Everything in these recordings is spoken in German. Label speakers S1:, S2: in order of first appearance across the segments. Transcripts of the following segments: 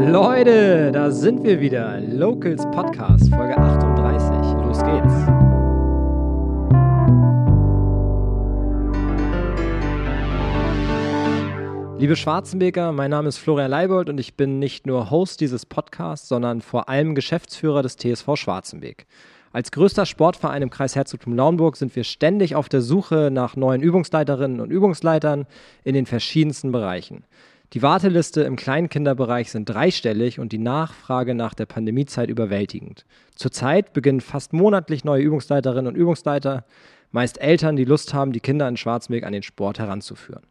S1: Leute, da sind wir wieder. Locals Podcast, Folge 38. Los geht's. Liebe Schwarzenbeker, mein Name ist Florian Leibold und ich bin nicht nur Host dieses Podcasts, sondern vor allem Geschäftsführer des TSV Schwarzenbeek. Als größter Sportverein im Kreis Herzogtum Lauenburg sind wir ständig auf der Suche nach neuen Übungsleiterinnen und Übungsleitern in den verschiedensten Bereichen. Die Warteliste im Kleinkinderbereich sind dreistellig und die Nachfrage nach der Pandemiezeit überwältigend. Zurzeit beginnen fast monatlich neue Übungsleiterinnen und Übungsleiter meist Eltern, die Lust haben, die Kinder in Schwarzweg an den Sport heranzuführen.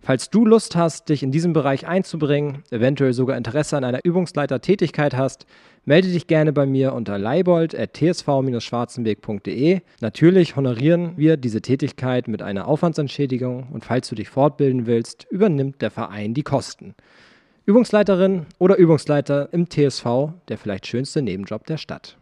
S1: Falls du Lust hast, dich in diesem Bereich einzubringen, eventuell sogar Interesse an einer Übungsleitertätigkeit hast, melde dich gerne bei mir unter leibold.tsv-schwarzenberg.de. Natürlich honorieren wir diese Tätigkeit mit einer Aufwandsentschädigung und falls du dich fortbilden willst, übernimmt der Verein die Kosten. Übungsleiterin oder Übungsleiter im TSV, der vielleicht schönste Nebenjob der Stadt.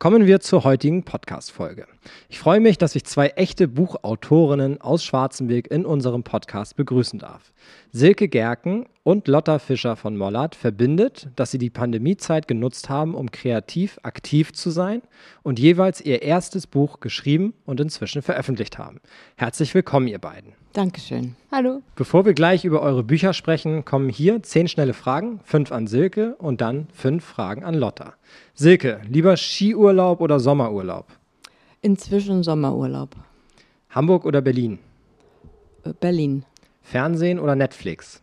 S1: Kommen wir zur heutigen Podcast-Folge. Ich freue mich, dass ich zwei echte Buchautorinnen aus Schwarzenberg in unserem Podcast begrüßen darf. Silke Gerken und Lotta Fischer von Mollert verbindet, dass sie die Pandemiezeit genutzt haben, um kreativ aktiv zu sein und jeweils ihr erstes Buch geschrieben und inzwischen veröffentlicht haben. Herzlich willkommen, ihr beiden.
S2: Dankeschön.
S3: Hallo.
S1: Bevor wir gleich über eure Bücher sprechen, kommen hier zehn schnelle Fragen, fünf an Silke und dann fünf Fragen an Lotta. Silke, lieber Skiurlaub oder Sommerurlaub?
S2: Inzwischen Sommerurlaub.
S1: Hamburg oder Berlin?
S2: Äh, Berlin.
S1: Fernsehen oder Netflix?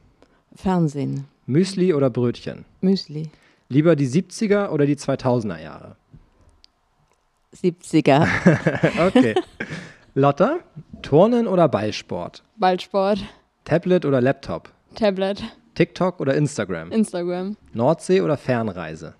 S2: Fernsehen.
S1: Müsli oder Brötchen?
S2: Müsli.
S1: Lieber die 70er oder die 2000er Jahre?
S2: 70er.
S1: okay. Lotta, Turnen oder Ballsport?
S3: Ballsport.
S1: Tablet oder Laptop?
S3: Tablet.
S1: TikTok oder Instagram?
S3: Instagram.
S1: Nordsee oder Fernreise?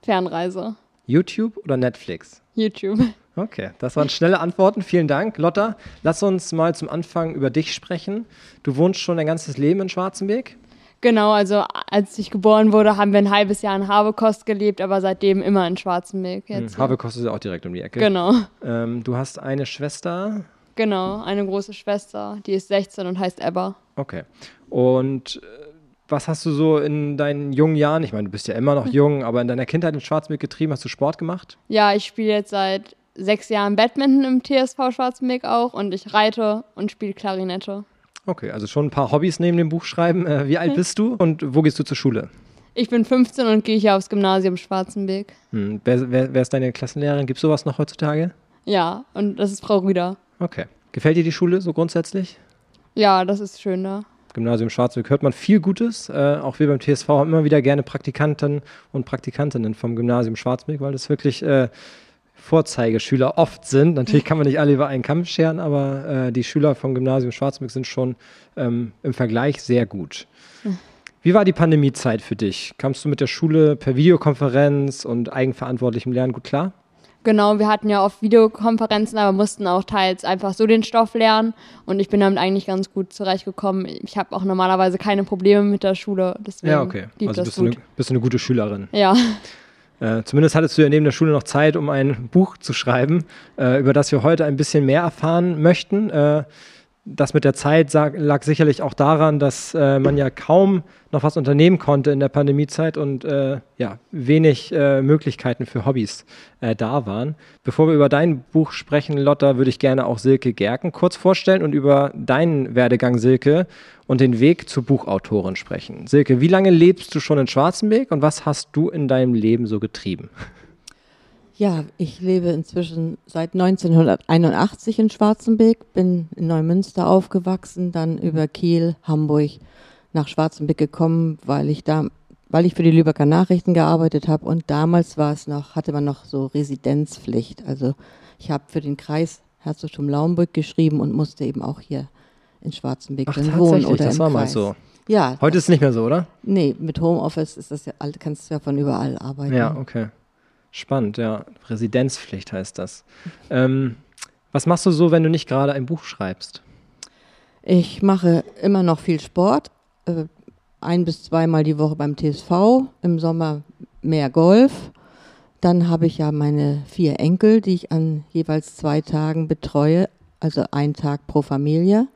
S3: Fernreise.
S1: YouTube oder Netflix?
S3: YouTube.
S1: Okay, das waren schnelle Antworten. Vielen Dank. Lotta, lass uns mal zum Anfang über dich sprechen. Du wohnst schon dein ganzes Leben in Schwarzenberg?
S3: Genau, also als ich geboren wurde, haben wir ein halbes Jahr in Habekost gelebt, aber seitdem immer in Schwarzenberg. Jetzt
S1: hm, Habekost ist ja auch direkt um die Ecke.
S3: Genau.
S1: Ähm, du hast eine Schwester?
S3: Genau, eine große Schwester, die ist 16 und heißt Ebba.
S1: Okay. Und äh, was hast du so in deinen jungen Jahren, ich meine, du bist ja immer noch jung, aber in deiner Kindheit in Schwarzenberg getrieben? Hast du Sport gemacht?
S3: Ja, ich spiele jetzt seit sechs Jahren Badminton im TSV Schwarzenberg auch und ich reite und spiele Klarinette.
S1: Okay, also schon ein paar Hobbys neben dem Buchschreiben. Äh, wie alt bist du und wo gehst du zur Schule?
S3: Ich bin 15 und gehe hier aufs Gymnasium Schwarzenberg.
S1: Hm, wer, wer, wer, ist deine Klassenlehrerin? Gibt es sowas noch heutzutage?
S3: Ja, und das ist Frau Rüder.
S1: Okay. Gefällt dir die Schule so grundsätzlich?
S3: Ja, das ist schön da.
S1: Gymnasium Schwarzweg hört man viel Gutes. Äh, auch wir beim TSV haben immer wieder gerne Praktikanten und Praktikantinnen vom Gymnasium Schwarzweg, weil das wirklich äh, Vorzeigeschüler oft sind. Natürlich kann man nicht alle über einen Kamm scheren, aber äh, die Schüler vom Gymnasium Schwarzweg sind schon ähm, im Vergleich sehr gut. Wie war die Pandemiezeit für dich? Kamst du mit der Schule per Videokonferenz und eigenverantwortlichem Lernen gut klar?
S3: Genau, wir hatten ja oft Videokonferenzen, aber mussten auch teils einfach so den Stoff lernen und ich bin damit eigentlich ganz gut zurechtgekommen. Ich habe auch normalerweise keine Probleme mit der Schule. Deswegen
S1: ja, okay. Also bist, Du eine, bist du eine gute Schülerin.
S3: Ja.
S1: Äh, zumindest hattest du ja neben der Schule noch Zeit, um ein Buch zu schreiben, äh, über das wir heute ein bisschen mehr erfahren möchten. Äh, das mit der Zeit lag sicherlich auch daran, dass äh, man ja kaum noch was unternehmen konnte in der Pandemiezeit und äh, ja, wenig äh, Möglichkeiten für Hobbys äh, da waren. Bevor wir über dein Buch sprechen, Lotta, würde ich gerne auch Silke Gerken kurz vorstellen und über deinen Werdegang, Silke, und den Weg zur Buchautorin sprechen. Silke, wie lange lebst du schon in Schwarzenberg und was hast du in deinem Leben so getrieben?
S2: Ja, ich lebe inzwischen seit 1981 in Schwarzenberg, bin in Neumünster aufgewachsen, dann über Kiel, Hamburg nach Schwarzenberg gekommen, weil ich da, weil ich für die Lübecker Nachrichten gearbeitet habe und damals war es noch, hatte man noch so Residenzpflicht. Also ich habe für den Kreis Herzogtum Lauenburg geschrieben und musste eben auch hier in Schwarzenberg
S1: Ach, wohnen oder das war
S2: Kreis.
S1: mal so.
S2: Ja.
S1: Heute ist es nicht mehr so, oder?
S2: Nee, mit Homeoffice ist das ja, kannst du ja von überall arbeiten.
S1: Ja, okay. Spannend, ja. Residenzpflicht heißt das. Ähm, was machst du so, wenn du nicht gerade ein Buch schreibst?
S2: Ich mache immer noch viel Sport. Äh, ein bis zweimal die Woche beim TSV. Im Sommer mehr Golf. Dann habe ich ja meine vier Enkel, die ich an jeweils zwei Tagen betreue. Also ein Tag pro Familie.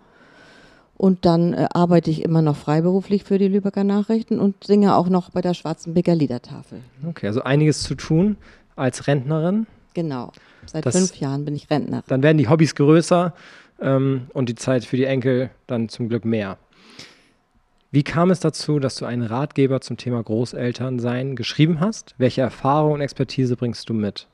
S2: Und dann äh, arbeite ich immer noch freiberuflich für die Lübecker Nachrichten und singe auch noch bei der Schwarzenbecker Liedertafel.
S1: Okay, also einiges zu tun als Rentnerin.
S2: Genau. Seit
S1: Das-
S2: fünf Jahren bin ich Rentnerin.
S1: Dann werden die Hobbys größer ähm, und die Zeit für die Enkel dann zum Glück mehr. Wie kam es dazu, dass du einen Ratgeber zum Thema Großelternsein geschrieben hast? Welche Erfahrung und Expertise bringst du mit?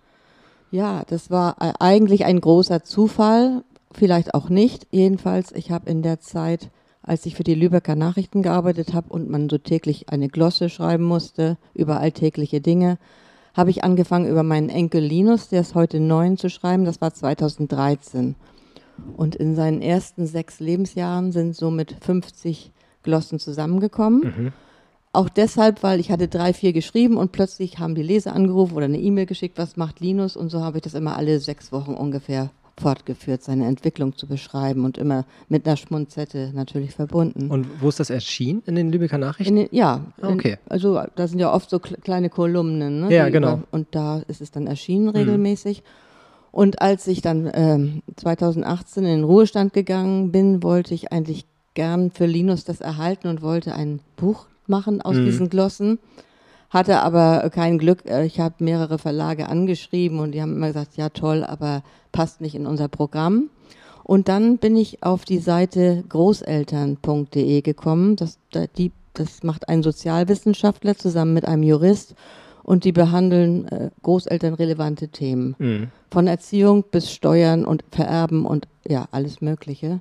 S2: Ja, das war äh, eigentlich ein großer Zufall, vielleicht auch nicht. Jedenfalls, ich habe in der Zeit, als ich für die Lübecker Nachrichten gearbeitet habe und man so täglich eine Glosse schreiben musste über alltägliche Dinge, habe ich angefangen, über meinen Enkel Linus, der ist heute neun, zu schreiben. Das war 2013. Und in seinen ersten sechs Lebensjahren sind somit 50 Glossen zusammengekommen. Auch deshalb, weil ich hatte drei, vier geschrieben und plötzlich haben die Leser angerufen oder eine E-Mail geschickt, was macht Linus? Und so habe ich das immer alle sechs Wochen ungefähr fortgeführt, seine Entwicklung zu beschreiben und immer mit einer Schmunzette natürlich verbunden.
S1: Und wo ist das erschienen? In den Lübecker Nachrichten?
S2: Den, ja,
S1: Ah, okay.
S2: In, also da sind ja oft so kle- kleine Kolumnen. Ne,
S1: Ja, genau. Mhm.
S2: Über, und da ist es dann erschienen regelmäßig. Und als ich dann ähm, 2018 in den Ruhestand gegangen bin, wollte ich eigentlich gern für Linus das erhalten und wollte ein Buch machen aus
S1: Mhm.
S2: diesen Glossen. Hatte aber kein Glück. Äh, Ich habe mehrere Verlage angeschrieben und die haben immer gesagt, ja toll, aber passt nicht in unser Programm. Und dann bin ich auf die Seite großeltern.de gekommen. Das, da- die, das macht ein Sozialwissenschaftler zusammen mit einem Jurist und die behandeln äh, großelternrelevante Themen.
S1: Mhm.
S2: Von Erziehung bis Steuern und Vererben und ja, alles Mögliche.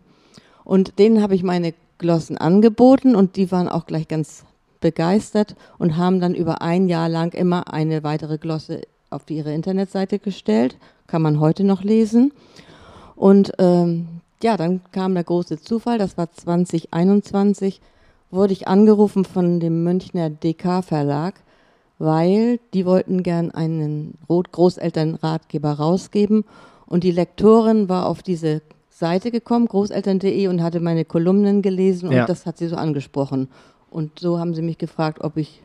S2: Und denen habe ich meine Glossen angeboten und die waren auch gleich ganz begeistert und haben dann über ein Jahr lang immer eine weitere Glosse auf ihre Internetseite gestellt. Kann man heute noch lesen. Und ähm, ja, dann kam der große Zufall, das war 2021, wurde ich angerufen von dem Münchner DK Verlag, weil die wollten gern einen Großelternratgeber rausgeben und die Lektorin war auf diese Seite gekommen, großeltern.de und hatte meine Kolumnen gelesen und
S1: Ja.
S2: das hat sie so angesprochen. Und so haben sie mich gefragt, ob ich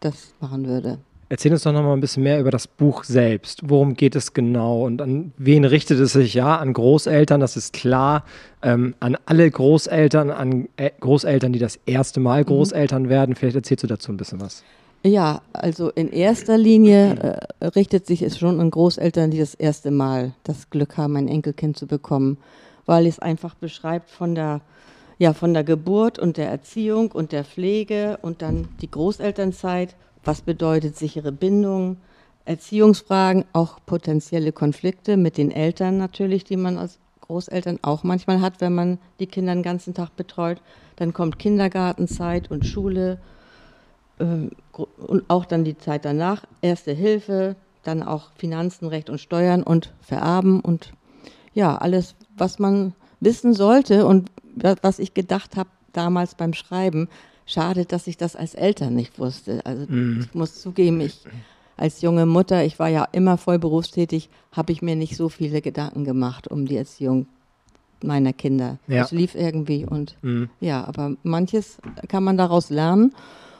S2: das machen würde.
S1: Erzähl uns doch noch mal ein bisschen mehr über das Buch selbst. Worum geht es genau und an wen richtet es sich? Ja, an Großeltern, das ist klar. Ähm, an alle Großeltern, an äh, Großeltern, die das erste Mal Großeltern werden. Vielleicht erzählst du dazu ein bisschen was.
S2: Ja, also in erster Linie äh, richtet sich es schon an Großeltern, die das erste Mal das Glück haben, ein Enkelkind zu bekommen, weil es einfach beschreibt von der, ja, von der Geburt und der Erziehung und der Pflege und dann die Großelternzeit. Was bedeutet sichere Bindung, Erziehungsfragen, auch potenzielle Konflikte mit den Eltern natürlich, die man als Großeltern auch manchmal hat, wenn man die Kinder den ganzen Tag betreut. Dann kommt Kindergartenzeit und Schule ähm, und auch dann die Zeit danach, Erste Hilfe, dann auch Finanzen, Recht und Steuern und Vererben und ja, alles, was man wissen sollte und wa- was ich gedacht habe damals beim Schreiben, schade, dass ich das als Eltern nicht wusste. Also ich muss zugeben, ich als junge Mutter, ich war ja immer voll berufstätig, habe ich mir nicht so viele Gedanken gemacht um die Erziehung meiner Kinder.
S1: Ja.
S2: Es lief irgendwie und
S1: Mhm.
S2: ja, aber manches kann man daraus lernen.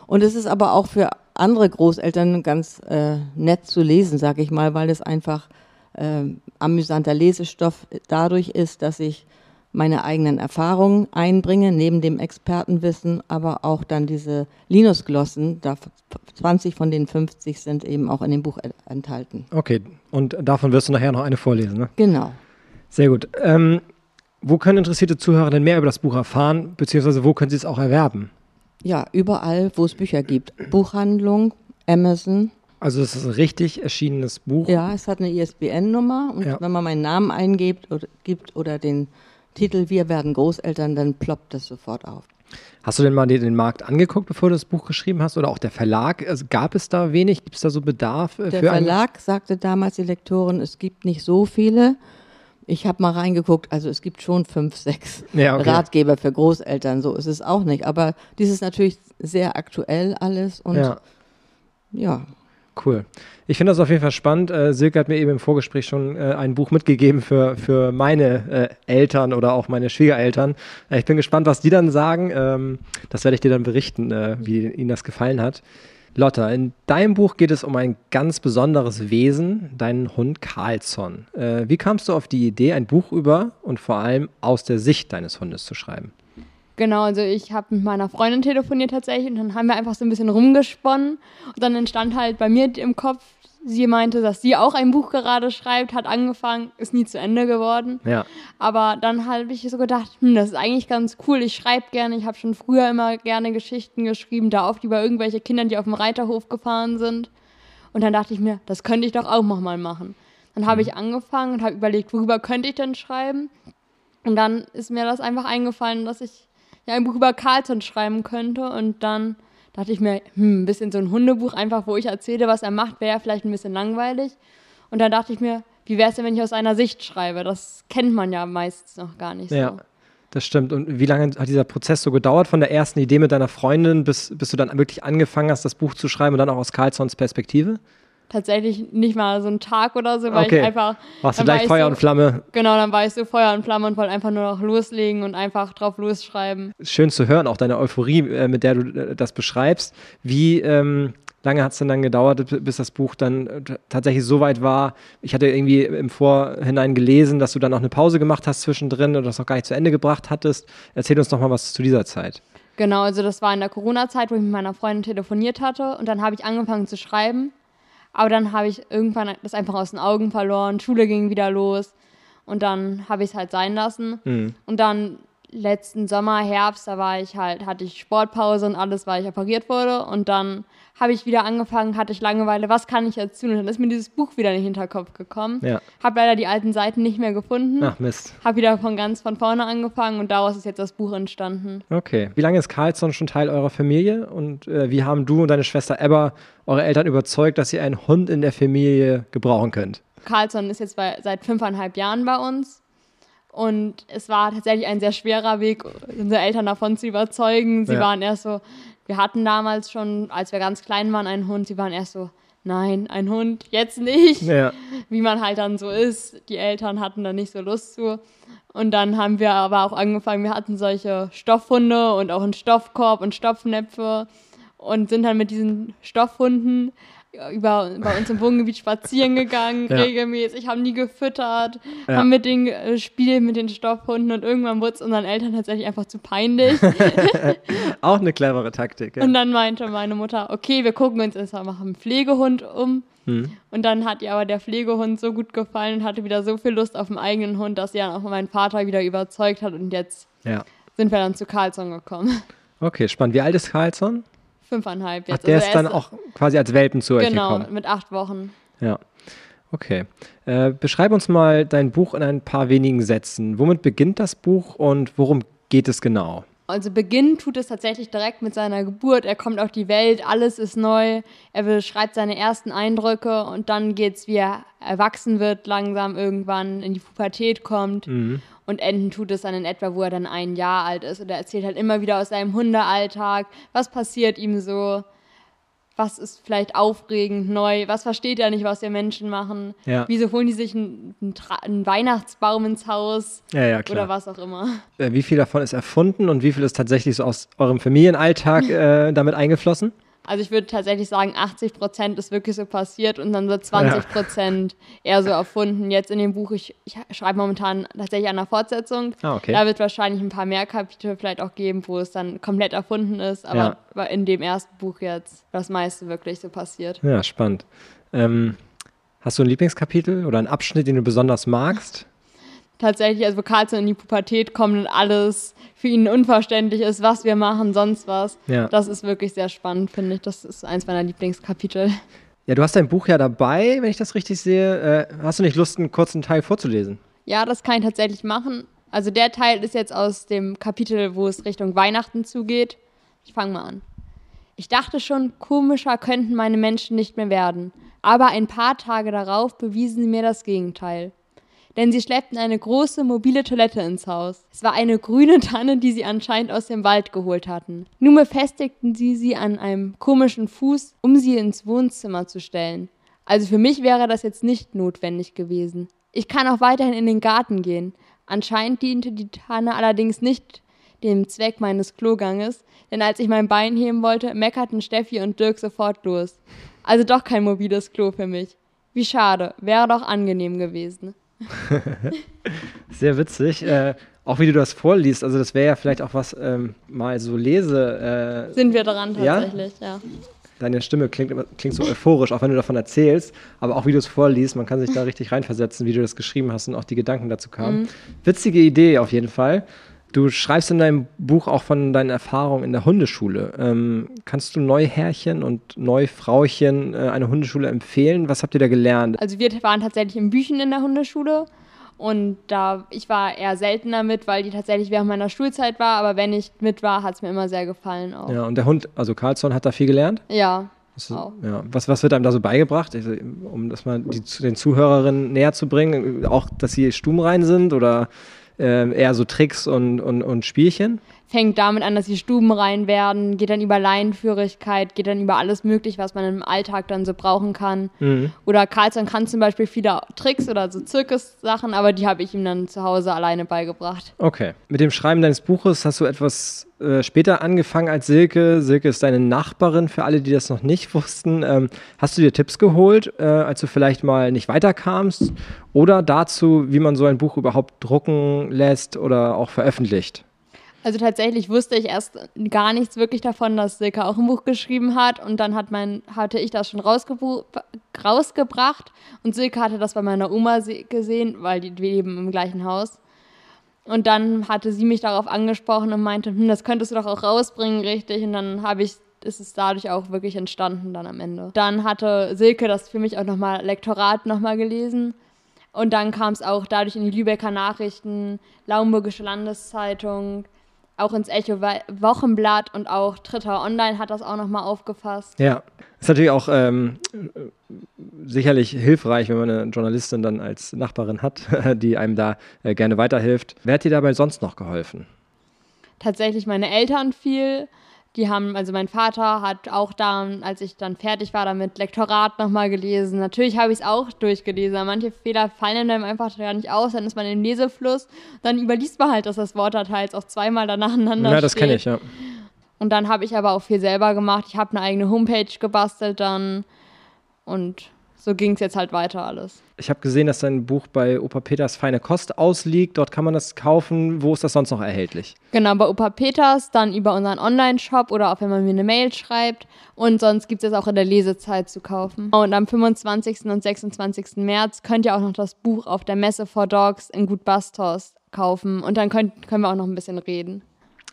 S2: Und es ist aber auch für andere Großeltern ganz äh, nett zu lesen, sage ich mal, weil es einfach äh, amüsanter Lesestoff dadurch ist, dass ich meine eigenen Erfahrungen einbringe, neben dem Expertenwissen, aber auch dann diese Linusglossen, da 20 von den 50 sind eben auch in dem Buch e- enthalten.
S1: Okay, und davon wirst du nachher noch eine vorlesen, ne?
S2: Genau.
S1: Sehr gut. Ähm, wo können interessierte Zuhörer denn mehr über das Buch erfahren, beziehungsweise wo können sie es auch erwerben?
S2: Ja, überall, wo es Bücher gibt. Buchhandlung, Amazon,
S1: Also es ist ein richtig erschienenes Buch.
S2: Ja, es hat eine ISBN-Nummer und
S1: Ja.
S2: wenn man meinen Namen eingibt oder, gibt oder den Titel Wir werden Großeltern, dann ploppt das sofort auf.
S1: Hast du denn mal den Markt angeguckt, bevor du das Buch geschrieben hast? Oder auch der Verlag? Also gab es da wenig? Gibt es da so Bedarf äh,
S2: Der Verlag sagte damals die Lektorin, es gibt nicht so viele. Ich habe mal reingeguckt, also es gibt schon fünf, sechs
S1: Ja, okay.
S2: Ratgeber für Großeltern, so ist es auch nicht. Aber dies ist natürlich sehr aktuell alles und
S1: Ja,
S2: ja,
S1: cool. Ich finde das auf jeden Fall spannend. Äh, Silke hat mir eben im Vorgespräch schon äh, ein Buch mitgegeben für, für meine äh, Eltern oder auch meine Schwiegereltern. Äh, ich bin gespannt, was die dann sagen. Ähm, das werde ich dir dann berichten, äh, wie ihnen das gefallen hat. Lotta, in deinem Buch geht es um ein ganz besonderes Wesen, deinen Hund Carlsson. Äh, wie kamst du auf die Idee, ein Buch über und vor allem aus der Sicht deines Hundes zu schreiben?
S3: Genau, also ich habe mit meiner Freundin telefoniert tatsächlich und dann haben wir einfach so ein bisschen rumgesponnen und dann entstand halt bei mir im Kopf, sie meinte, dass sie auch ein Buch gerade schreibt, hat angefangen, ist nie zu Ende geworden.
S1: Ja.
S3: Aber dann habe ich so gedacht, hm, das ist eigentlich ganz cool. Ich schreibe gerne. Ich habe schon früher immer gerne Geschichten geschrieben, da oft über irgendwelche Kinder, die auf dem Reiterhof gefahren sind. Und dann dachte ich mir, das könnte ich doch auch noch mal machen. Dann habe ich angefangen und habe überlegt, worüber könnte ich denn schreiben? Und dann ist mir das einfach eingefallen, dass ich ja ein Buch über Carlson schreiben könnte. Und dann dachte ich mir, hm, ein bisschen so ein Hundebuch, einfach wo ich erzähle, was er macht, wäre ja vielleicht ein bisschen langweilig. Und dann dachte ich mir, wie wäre es denn, wenn ich aus einer Sicht schreibe? Das kennt man ja meistens noch gar nicht
S1: Ja.
S3: so.
S1: Das stimmt. Und wie lange hat dieser Prozess so gedauert, von der ersten Idee mit deiner Freundin, bis, bis du dann wirklich angefangen hast, das Buch zu schreiben und dann auch aus Carlsons Perspektive?
S3: Tatsächlich nicht mal so ein Tag oder so, weil
S1: Okay.
S3: ich einfach.
S1: Warst du
S3: war
S1: gleich
S3: ich
S1: Feuer
S3: so,
S1: und Flamme?
S3: Genau, dann war ich so Feuer und Flamme und wollte einfach nur noch loslegen und einfach drauf losschreiben.
S1: Schön zu hören, auch deine Euphorie, äh, mit der du äh, das beschreibst. Wie ähm, lange hat es denn dann gedauert, bis das Buch dann äh, tatsächlich so weit war? Ich hatte irgendwie im Vorhinein gelesen, dass du dann auch eine Pause gemacht hast zwischendrin und das noch gar nicht zu Ende gebracht hattest. Erzähl uns noch mal was zu dieser Zeit.
S3: Genau, also das war in der Corona-Zeit, wo ich mit meiner Freundin telefoniert hatte und dann habe ich angefangen zu schreiben. Aber dann habe ich irgendwann das einfach aus den Augen verloren. Schule ging wieder los und dann habe ich es halt sein lassen.
S1: Mhm.
S3: Und dann letzten Sommer, Herbst, da war ich halt, hatte ich Sportpause und alles, weil ich operiert wurde. Und dann habe ich wieder angefangen, hatte ich Langeweile, was kann ich jetzt tun? Und dann ist mir dieses Buch wieder in den Hinterkopf gekommen.
S1: Ja.
S3: Habe leider die alten Seiten nicht mehr gefunden.
S1: Ach Mist.
S3: Habe wieder von ganz von vorne angefangen und daraus ist jetzt das Buch entstanden.
S1: Okay. Wie lange ist Carlson schon Teil eurer Familie? Und äh, wie haben du und deine Schwester Ebba eure Eltern überzeugt, dass ihr einen Hund in der Familie gebrauchen könnt?
S3: Carlson ist jetzt bei, seit fünfeinhalb Jahren bei uns. Und es war tatsächlich ein sehr schwerer Weg, unsere Eltern davon zu überzeugen. Sie
S1: Ja.
S3: waren erst so, wir hatten damals schon, als wir ganz klein waren, einen Hund. Sie waren erst so, nein, ein Hund, jetzt nicht.
S1: Ja.
S3: Wie man halt dann so ist. Die Eltern hatten da nicht so Lust zu. Und dann haben wir aber auch angefangen, wir hatten solche Stoffhunde und auch einen Stoffkorb und Stopfnäpfe und sind dann mit diesen Stoffhunden über, bei uns im Wohngebiet spazieren gegangen,
S1: Ja.
S3: regelmäßig, haben die gefüttert,
S1: Ja.
S3: haben mit den äh, Spiel mit den Stoffhunden und irgendwann wurde es unseren Eltern tatsächlich einfach zu peinlich.
S1: Auch eine clevere Taktik. Ja.
S3: Und dann meinte meine Mutter, okay, wir gucken uns jetzt mal nach einem Pflegehund um.
S1: Hm.
S3: Und dann hat ihr aber der Pflegehund so gut gefallen und hatte wieder so viel Lust auf den eigenen Hund, dass sie dann auch meinen Vater wieder überzeugt hat. Und jetzt sind wir dann zu Carlson gekommen.
S1: Okay, spannend. Wie alt ist Carlson?
S3: Fünfeinhalb
S1: Ach,
S3: jetzt.
S1: der
S3: Also
S1: ist dann auch quasi als Welpen zu euch
S3: Genau,
S1: gekommen.
S3: mit acht Wochen.
S1: Ja. Okay. Äh, beschreib uns mal dein Buch in ein paar wenigen Sätzen. Womit beginnt das Buch und worum geht es genau?
S3: Also beginnen tut es tatsächlich direkt mit seiner Geburt. Er kommt auf die Welt, alles ist neu. Er beschreibt seine ersten Eindrücke und dann geht's, wie er erwachsen wird, langsam irgendwann in die Pubertät kommt. Und enden tut es dann in etwa, wo er dann ein Jahr alt ist. Und er erzählt halt immer wieder aus seinem Hundealltag, was passiert ihm so, was ist vielleicht aufregend, neu, was versteht er nicht, was wir Menschen machen.
S1: Ja.
S3: Wieso holen die sich einen, einen, Weihnachtsbaum ins Haus
S1: Ja, ja,
S3: oder was auch immer.
S1: Äh, wie viel davon ist erfunden und wie viel ist tatsächlich so aus eurem Familienalltag äh, damit eingeflossen?
S3: Also ich würde tatsächlich sagen, 80 Prozent ist wirklich so passiert und dann so 20 Prozent eher so erfunden. Jetzt in dem Buch, ich, ich schreibe momentan tatsächlich an der Fortsetzung.
S1: Ah, okay.
S3: Da wird wahrscheinlich ein paar mehr Kapitel vielleicht auch geben, wo es dann komplett erfunden ist. Aber
S1: Ja.
S3: in dem ersten Buch jetzt das meiste wirklich so passiert.
S1: Ja, spannend. Ähm, hast du ein Lieblingskapitel oder einen Abschnitt, den du besonders magst?
S3: Tatsächlich, also wo Carlson in die Pubertät kommt und alles für ihn unverständlich ist, was wir machen, sonst was.
S1: Ja.
S3: Das ist wirklich sehr spannend, finde ich. Das ist eins meiner Lieblingskapitel.
S1: Ja, du hast dein Buch ja dabei, wenn ich das richtig sehe. Äh, hast du nicht Lust, einen kurzen Teil vorzulesen?
S3: Ja, das kann ich tatsächlich machen. Also der Teil ist jetzt aus dem Kapitel, wo es Richtung Weihnachten zugeht. Ich fange mal an. Ich dachte schon, komischer könnten meine Menschen nicht mehr werden. Aber ein paar Tage darauf bewiesen sie mir das Gegenteil. Denn sie schleppten eine große mobile Toilette ins Haus. Es war eine grüne Tanne, die sie anscheinend aus dem Wald geholt hatten. Nun befestigten sie sie an einem komischen Fuß, um sie ins Wohnzimmer zu stellen. Also für mich wäre das jetzt nicht notwendig gewesen. Ich kann auch weiterhin in den Garten gehen. Anscheinend diente die Tanne allerdings nicht dem Zweck meines Kloganges, denn als ich mein Bein heben wollte, meckerten Steffi und Dirk sofort los. Also doch kein mobiles Klo für mich. Wie schade, wäre doch angenehm gewesen.
S1: Sehr witzig. Äh, auch wie du das vorliest, also das wäre ja vielleicht auch was ähm, mal so lese.
S3: Äh, Sind wir dran tatsächlich, ja. ja.
S1: Deine Stimme klingt, klingt so euphorisch, auch wenn du davon erzählst, aber auch wie du es vorliest, man kann sich da richtig reinversetzen, wie du das geschrieben hast und auch die Gedanken dazu kamen. Mhm. Witzige Idee auf jeden Fall. Du schreibst in deinem Buch auch von deinen Erfahrungen in der Hundeschule. Ähm, kannst du Neuherrchen und Neufrauchen äh, eine Hundeschule empfehlen? Was habt ihr da gelernt?
S3: Also wir waren tatsächlich in Büchen in der Hundeschule und da ich war eher seltener mit, weil die tatsächlich während meiner Schulzeit war, aber wenn ich mit war, hat es mir immer sehr gefallen auch.
S1: Ja, und der Hund, also Carlsson, hat da viel gelernt?
S3: Ja.
S1: Ist, ja. Was, was wird einem da so beigebracht, also, um das mal die, den Zuhörerinnen näher zu bringen? Auch, dass sie stummrein sind oder äh, eher so Tricks und, und, und Spielchen?
S3: Fängt damit an, dass sie stubenrein werden, geht dann über Leinenführigkeit, geht dann über alles möglich, was man im Alltag dann so brauchen kann. Mhm. Oder Carlson kann zum Beispiel viele Tricks oder so Zirkus-Sachen, aber die habe ich ihm dann zu Hause alleine beigebracht.
S1: Okay. Mit dem Schreiben deines Buches hast du etwas äh, später angefangen als Silke. Silke ist deine Nachbarin, für alle, die das noch nicht wussten. Ähm, hast du dir Tipps geholt, äh, als du vielleicht mal nicht weiterkamst? Oder dazu, wie man so ein Buch überhaupt drucken lässt oder auch veröffentlicht?
S3: Also tatsächlich wusste ich erst gar nichts wirklich davon, dass Silke auch ein Buch geschrieben hat. Und dann hat mein, hatte ich das schon rausgebracht. Und Silke hatte das bei meiner Oma gesehen, weil die leben im gleichen Haus. Und dann hatte sie mich darauf angesprochen und meinte, hm, das könntest du doch auch rausbringen, richtig. Und dann habe ich, ist es dadurch auch wirklich entstanden dann am Ende. Dann hatte Silke das für mich auch nochmal Lektorat nochmal gelesen. Und dann kam es auch dadurch in die Lübecker Nachrichten, Laumburgische Landeszeitung, auch ins Echo Wochenblatt und auch Tritter Online hat das auch nochmal aufgefasst.
S1: Ja, ist natürlich auch ähm, sicherlich hilfreich, wenn man eine Journalistin dann als Nachbarin hat, die einem da äh, gerne weiterhilft. Wer hat dir dabei sonst noch geholfen?
S3: Tatsächlich meine Eltern viel. Die haben, also mein Vater hat auch da, als ich dann fertig war, damit Lektorat nochmal gelesen. Natürlich habe ich es auch durchgelesen. Manche Fehler fallen einem einfach gar nicht aus, dann ist man im Lesefluss. Dann überliest man halt, dass das Wort da teils auch zweimal nacheinander
S1: Ja, das kenne ich, ja.
S3: Und dann habe ich aber auch viel selber gemacht. Ich habe eine eigene Homepage gebastelt dann und so ging es jetzt halt weiter alles.
S1: Ich habe gesehen, dass dein Buch bei Opa Peters Feine Kost ausliegt. Dort kann man das kaufen. Wo ist das sonst noch erhältlich?
S3: Genau, bei Opa Peters, dann über unseren Online-Shop oder auch wenn man mir eine Mail schreibt. Und sonst gibt es auch in der Lesezeit zu kaufen. Und am 25. und 26. März könnt ihr auch noch das Buch auf der Messe for Dogs in Gut Bastos kaufen. Und dann könnt, können wir auch noch ein bisschen reden.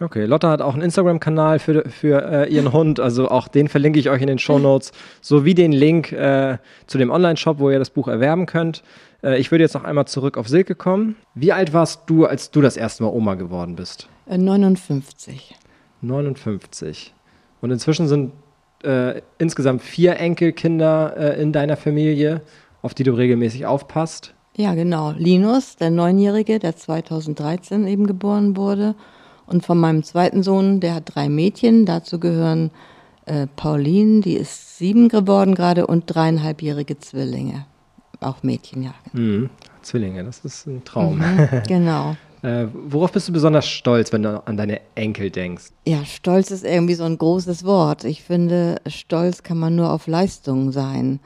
S1: Okay, Lotta hat auch einen Instagram-Kanal für, für äh, ihren Hund, also auch den verlinke ich euch in den Show Notes, sowie den Link äh, zu dem Online-Shop, wo ihr das Buch erwerben könnt. Äh, ich würde jetzt noch einmal zurück auf Silke kommen. Wie alt warst du, als du das erste Mal Oma geworden bist?
S2: 59.
S1: Äh, 59. Und inzwischen sind äh, insgesamt vier Enkelkinder äh, in deiner Familie, auf die du regelmäßig aufpasst.
S2: Ja, genau. Linus, der Neunjährige, der 2013 eben geboren wurde und von meinem zweiten Sohn, der hat drei Mädchen, dazu gehören äh, Pauline, die ist sieben geworden gerade, und dreieinhalbjährige Zwillinge. Auch Mädchen, ja.
S1: Mhm. Zwillinge, das ist ein Traum.
S2: Mhm, genau.
S1: äh, worauf bist du besonders stolz, wenn du an deine Enkel denkst?
S2: Ja, stolz ist irgendwie so ein großes Wort. Ich finde, stolz kann man nur auf Leistungen sein.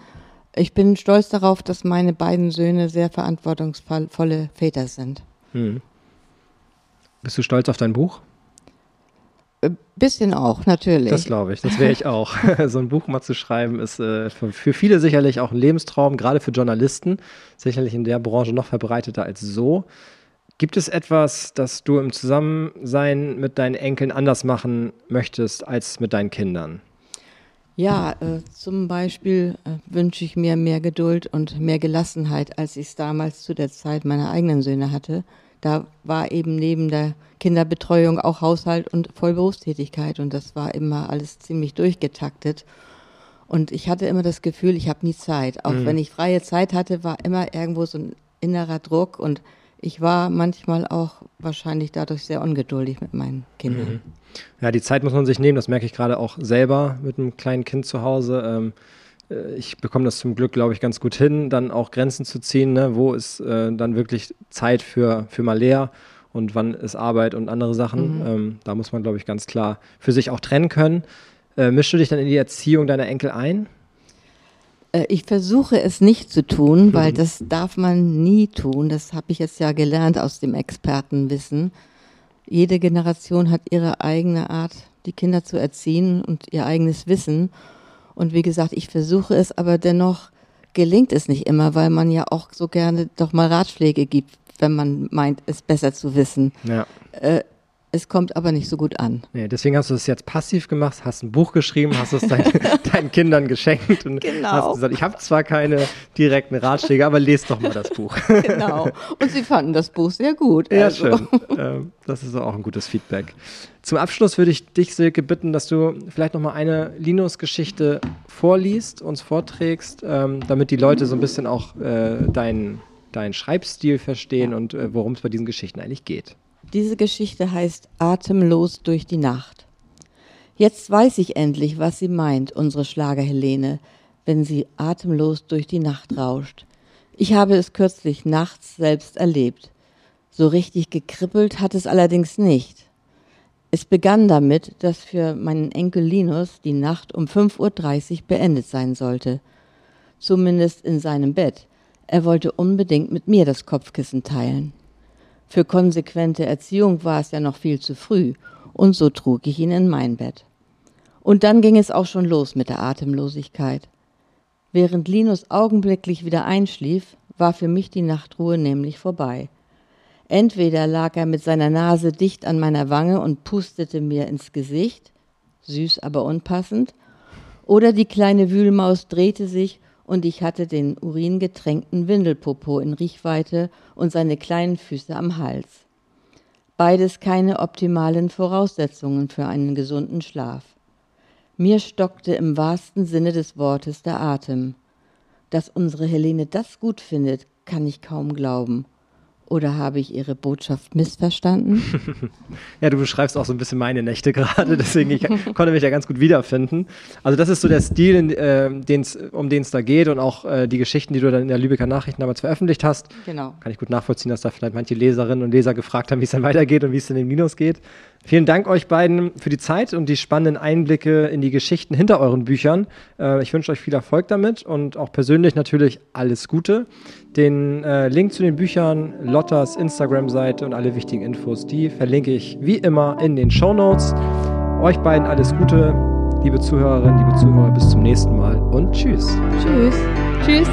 S2: Ich bin stolz darauf, dass meine beiden Söhne sehr verantwortungsvolle Väter sind. Mhm.
S1: Bist du stolz auf dein Buch?
S2: Ein äh, bisschen auch, natürlich.
S1: Das glaube ich, das wäre ich auch. so ein Buch mal zu schreiben ist äh, für viele sicherlich auch ein Lebenstraum, gerade für Journalisten, sicherlich in der Branche noch verbreiteter als so. Gibt es etwas, das du im Zusammensein mit deinen Enkeln anders machen möchtest als mit deinen Kindern?
S2: Ja, äh, zum Beispiel äh, wünsche ich mir mehr Geduld und mehr Gelassenheit, als ich es damals zu der Zeit meiner eigenen Söhne hatte da war eben neben der Kinderbetreuung auch Haushalt und Vollberufstätigkeit und das war immer alles ziemlich durchgetaktet. Und ich hatte immer das Gefühl, ich habe nie Zeit. Auch mhm. wenn ich freie Zeit hatte, war immer irgendwo so ein innerer Druck und ich war manchmal auch wahrscheinlich dadurch sehr ungeduldig mit meinen Kindern. Mhm.
S1: Ja, die Zeit muss man sich nehmen, das merke ich gerade auch selber mit einem kleinen Kind zu Hause. Ähm äh, ich bekomme das zum Glück, glaube ich, ganz gut hin, dann auch Grenzen zu ziehen. Ne? Wo ist äh, dann wirklich Zeit für, für mal leer und wann ist Arbeit und andere Sachen? Mhm. Ähm, da muss man, glaube ich, ganz klar für sich auch trennen können. Äh, mischst du dich dann in die Erziehung deiner Enkel ein?
S2: Äh, ich versuche es nicht zu tun, weil das darf man nie tun. Das habe ich jetzt ja gelernt aus dem Expertenwissen. Jede Generation hat ihre eigene Art, die Kinder zu erziehen und ihr eigenes Wissen. Und wie gesagt, ich versuche es, aber dennoch gelingt es nicht immer, weil man ja auch so gerne doch mal Ratschläge gibt, wenn man meint, es besser zu wissen.
S1: Ja.
S2: Äh, es kommt aber nicht so gut an.
S1: Nee, deswegen hast du es jetzt passiv gemacht, hast ein Buch geschrieben, hast es dein, deinen Kindern geschenkt und
S2: Genau.
S1: hast gesagt, ich habe zwar keine direkten Ratschläge, aber lest doch mal das Buch.
S2: Genau. Und sie fanden das Buch sehr gut.
S1: Ja,
S2: Also,
S1: schön. Ähm, das ist auch ein gutes Feedback. Zum Abschluss würde ich dich, Silke, bitten, dass du vielleicht nochmal eine Linus-Geschichte vorliest, uns vorträgst, ähm, damit die Leute so ein bisschen auch äh, deinen Schreibstil verstehen und äh, worum es bei diesen Geschichten eigentlich geht.
S2: Diese Geschichte heißt Atemlos durch die Nacht. Jetzt weiß ich endlich, was sie meint, unsere Schlager-Helene, wenn sie atemlos durch die Nacht rauscht. Ich habe es kürzlich nachts selbst erlebt. So richtig gekribbelt hat es allerdings nicht. Es begann damit, dass für meinen Enkel Linus die Nacht um 5.30 Uhr beendet sein sollte. Zumindest in seinem Bett. Er wollte unbedingt mit mir das Kopfkissen teilen. Für konsequente Erziehung war es ja noch viel zu früh, und so trug ich ihn in mein Bett. Und dann ging es auch schon los mit der Atemlosigkeit. Während Linus augenblicklich wieder einschlief, war für mich die Nachtruhe nämlich vorbei. Entweder lag er mit seiner Nase dicht an meiner Wange und pustete mir ins Gesicht, süß aber unpassend, oder die kleine Wühlmaus drehte sich und ich hatte den uringetränkten Windelpopo in Riechweite und seine kleinen Füße am Hals. Beides keine optimalen Voraussetzungen für einen gesunden Schlaf. Mir stockte im wahrsten Sinne des Wortes der Atem. Dass unsere Helene das gut findet, kann ich kaum glauben. Oder habe ich ihre Botschaft missverstanden?
S1: Ja, du beschreibst auch so ein bisschen meine Nächte gerade, deswegen ich konnte mich ja ganz gut wiederfinden. Also das ist so der Stil, äh, den's, um den es da geht und auch äh, die Geschichten, die du dann in der Lübecker Nachrichten damals veröffentlicht hast.
S2: Genau.
S1: Kann ich gut nachvollziehen, dass da vielleicht manche Leserinnen und Leser gefragt haben, wie es dann weitergeht und wie es in den Minus geht. Vielen Dank euch beiden für die Zeit und die spannenden Einblicke in die Geschichten hinter euren Büchern. Äh, ich wünsche euch viel Erfolg damit und auch persönlich natürlich alles Gute. Den äh, Link zu den Büchern, Lottas Instagram-Seite und alle wichtigen Infos, die verlinke ich wie immer in den Show Notes. Euch beiden alles Gute, liebe Zuhörerinnen, liebe Zuhörer, bis zum nächsten Mal und tschüss.
S2: Tschüss.
S3: Tschüss.